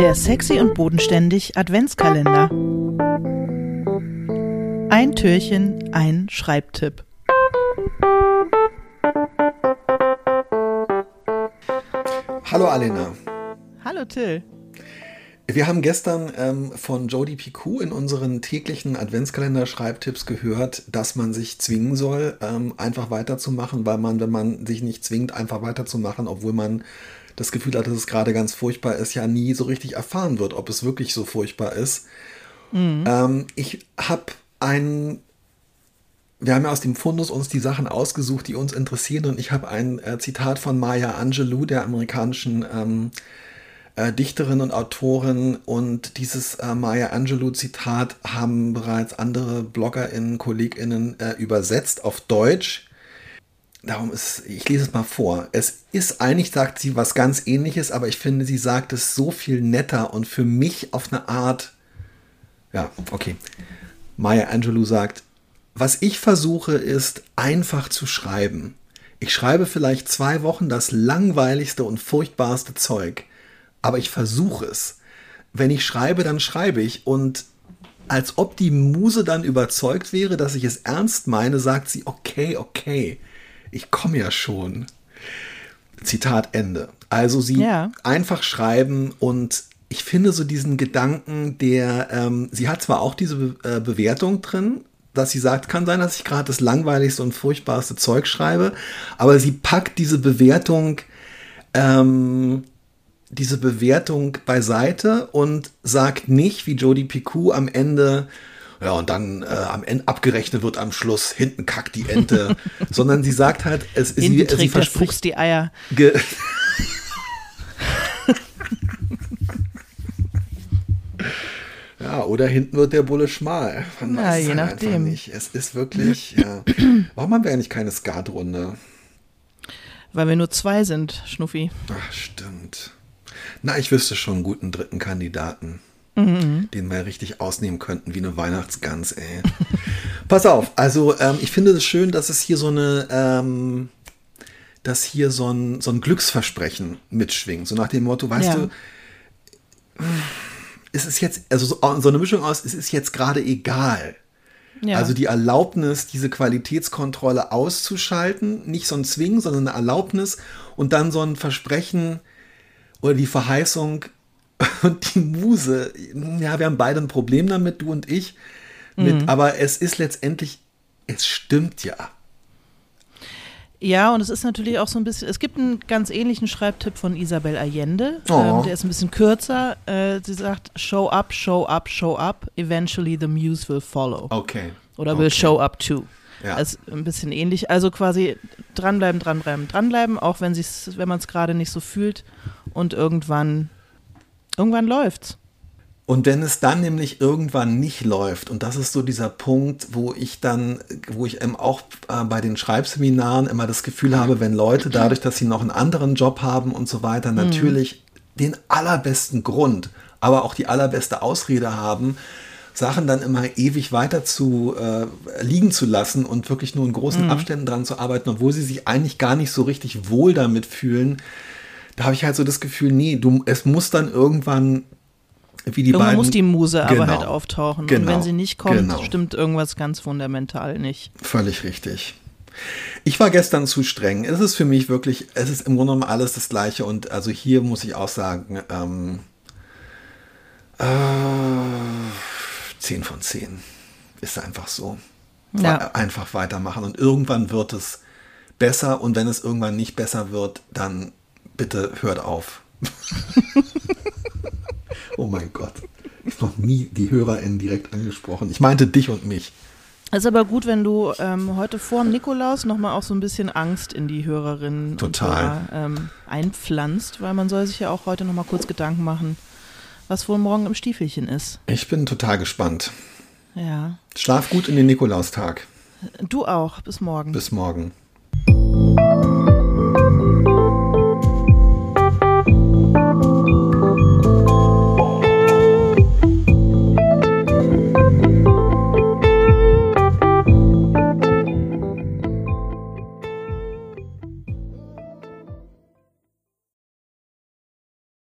Der sexy und bodenständig Adventskalender. Ein Türchen, ein Schreibtipp. Hallo Alena. Hallo Till. Wir haben gestern ähm, von Jody Picou in unseren täglichen Adventskalender-Schreibtipps gehört, dass man sich zwingen soll, ähm, einfach weiterzumachen, weil man, wenn man sich nicht zwingt, einfach weiterzumachen, obwohl man das Gefühl hat, dass es gerade ganz furchtbar ist, ja nie so richtig erfahren wird, ob es wirklich so furchtbar ist. Mhm. Ähm, ich habe ein wir haben ja aus dem Fundus uns die Sachen ausgesucht, die uns interessieren. Und ich habe ein äh, Zitat von Maya Angelou, der amerikanischen ähm, äh, Dichterin und Autorin. Und dieses äh, Maya Angelou-Zitat haben bereits andere BloggerInnen, KollegInnen äh, übersetzt auf Deutsch. Darum ist, ich lese es mal vor. Es ist eigentlich, sagt sie, was ganz ähnliches, aber ich finde, sie sagt es so viel netter und für mich auf eine Art. Ja, okay. Maya Angelou sagt, was ich versuche, ist einfach zu schreiben. Ich schreibe vielleicht zwei Wochen das langweiligste und furchtbarste Zeug, aber ich versuche es. Wenn ich schreibe, dann schreibe ich und als ob die Muse dann überzeugt wäre, dass ich es ernst meine, sagt sie, okay, okay, ich komme ja schon. Zitat Ende. Also sie ja. einfach schreiben und ich finde so diesen Gedanken, der, ähm, sie hat zwar auch diese Be äh, Bewertung drin, dass sie sagt, kann sein, dass ich gerade das langweiligste und furchtbarste Zeug schreibe, aber sie packt diese Bewertung, ähm, diese Bewertung beiseite und sagt nicht, wie Jodie Picou am Ende, ja, und dann äh, am Ende abgerechnet wird am Schluss, hinten kackt die Ente, sondern sie sagt halt, es ist sie, sie verspricht die Eier. Ja, oder hinten wird der Bulle schmal. Man ja, je halt nachdem. Es ist wirklich, ja. Warum haben wir eigentlich keine Skatrunde? Weil wir nur zwei sind, Schnuffi. Ach, stimmt. Na, ich wüsste schon einen guten dritten Kandidaten, mhm. den wir richtig ausnehmen könnten, wie eine Weihnachtsgans, ey. Pass auf, also ähm, ich finde es schön, dass es hier so eine, ähm, dass hier so ein, so ein Glücksversprechen mitschwingt. So nach dem Motto, weißt ja. du, es ist jetzt, also so, so eine Mischung aus, es ist jetzt gerade egal. Ja. Also die Erlaubnis, diese Qualitätskontrolle auszuschalten, nicht so ein Zwingen, sondern eine Erlaubnis und dann so ein Versprechen oder die Verheißung und die Muse. Ja, wir haben beide ein Problem damit, du und ich. Mit, mhm. Aber es ist letztendlich, es stimmt ja. Ja, und es ist natürlich auch so ein bisschen, es gibt einen ganz ähnlichen Schreibtipp von Isabel Allende, oh. ähm, der ist ein bisschen kürzer. Äh, sie sagt, show up, show up, show up, eventually the muse will follow. Okay. Oder will show up too. Ja. Also ein bisschen ähnlich. Also quasi dranbleiben, dranbleiben, dranbleiben, auch wenn, wenn man es gerade nicht so fühlt und irgendwann, irgendwann läuft's. Und wenn es dann nämlich irgendwann nicht läuft, und das ist so dieser Punkt, wo ich dann, wo ich eben auch äh, bei den Schreibseminaren immer das Gefühl habe, wenn Leute dadurch, dass sie noch einen anderen Job haben und so weiter, mhm. natürlich den allerbesten Grund, aber auch die allerbeste Ausrede haben, Sachen dann immer ewig weiter zu äh, liegen zu lassen und wirklich nur in großen mhm. Abständen dran zu arbeiten, obwohl sie sich eigentlich gar nicht so richtig wohl damit fühlen. Da habe ich halt so das Gefühl, nee, du, es muss dann irgendwann wie die Irgendwann beiden. muss die Muse genau, aber halt auftauchen. Genau, und wenn sie nicht kommt, genau. stimmt irgendwas ganz fundamental nicht. Völlig richtig. Ich war gestern zu streng. Es ist für mich wirklich, es ist im Grunde genommen alles das Gleiche. Und also hier muss ich auch sagen, ähm, äh, 10 von 10. Ist einfach so. Ja. Einfach weitermachen. Und irgendwann wird es besser. Und wenn es irgendwann nicht besser wird, dann bitte hört auf. Oh mein Gott. Ich habe noch nie die HörerInnen direkt angesprochen. Ich meinte dich und mich. Es ist aber gut, wenn du ähm, heute vor dem Nikolaus nochmal auch so ein bisschen Angst in die Hörerinnen Total. Hörer, ähm, einpflanzt, weil man soll sich ja auch heute nochmal kurz Gedanken machen, was wohl morgen im Stiefelchen ist. Ich bin total gespannt. Ja. Schlaf gut in den Nikolaustag. Du auch. Bis morgen. Bis morgen.